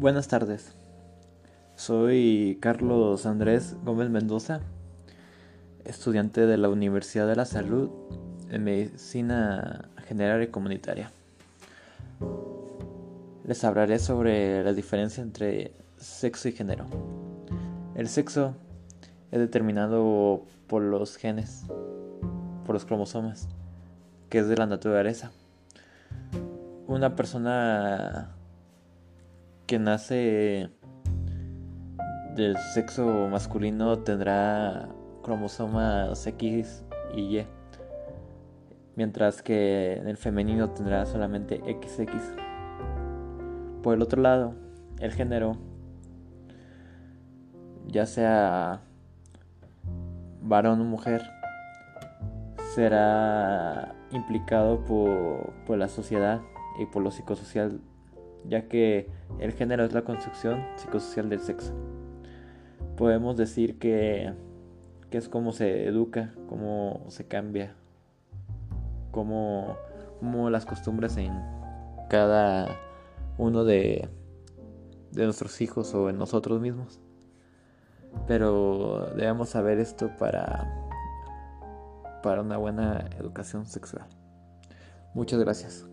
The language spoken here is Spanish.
Buenas tardes. Soy Carlos Andrés Gómez Mendoza, estudiante de la Universidad de la Salud en Medicina General y Comunitaria. Les hablaré sobre la diferencia entre sexo y género. El sexo es determinado por los genes, por los cromosomas, que es de la naturaleza. Una persona que nace del sexo masculino tendrá cromosomas X y Y, mientras que en el femenino tendrá solamente XX. Por el otro lado, el género, ya sea varón o mujer, será implicado por, por la sociedad y por lo psicosocial ya que el género es la construcción psicosocial del sexo. Podemos decir que, es como se educa, cómo se cambia, cómo, las costumbres en cada uno de, de nuestros hijos o en nosotros mismos. Pero debemos saber esto para, para una buena educación sexual. Muchas gracias.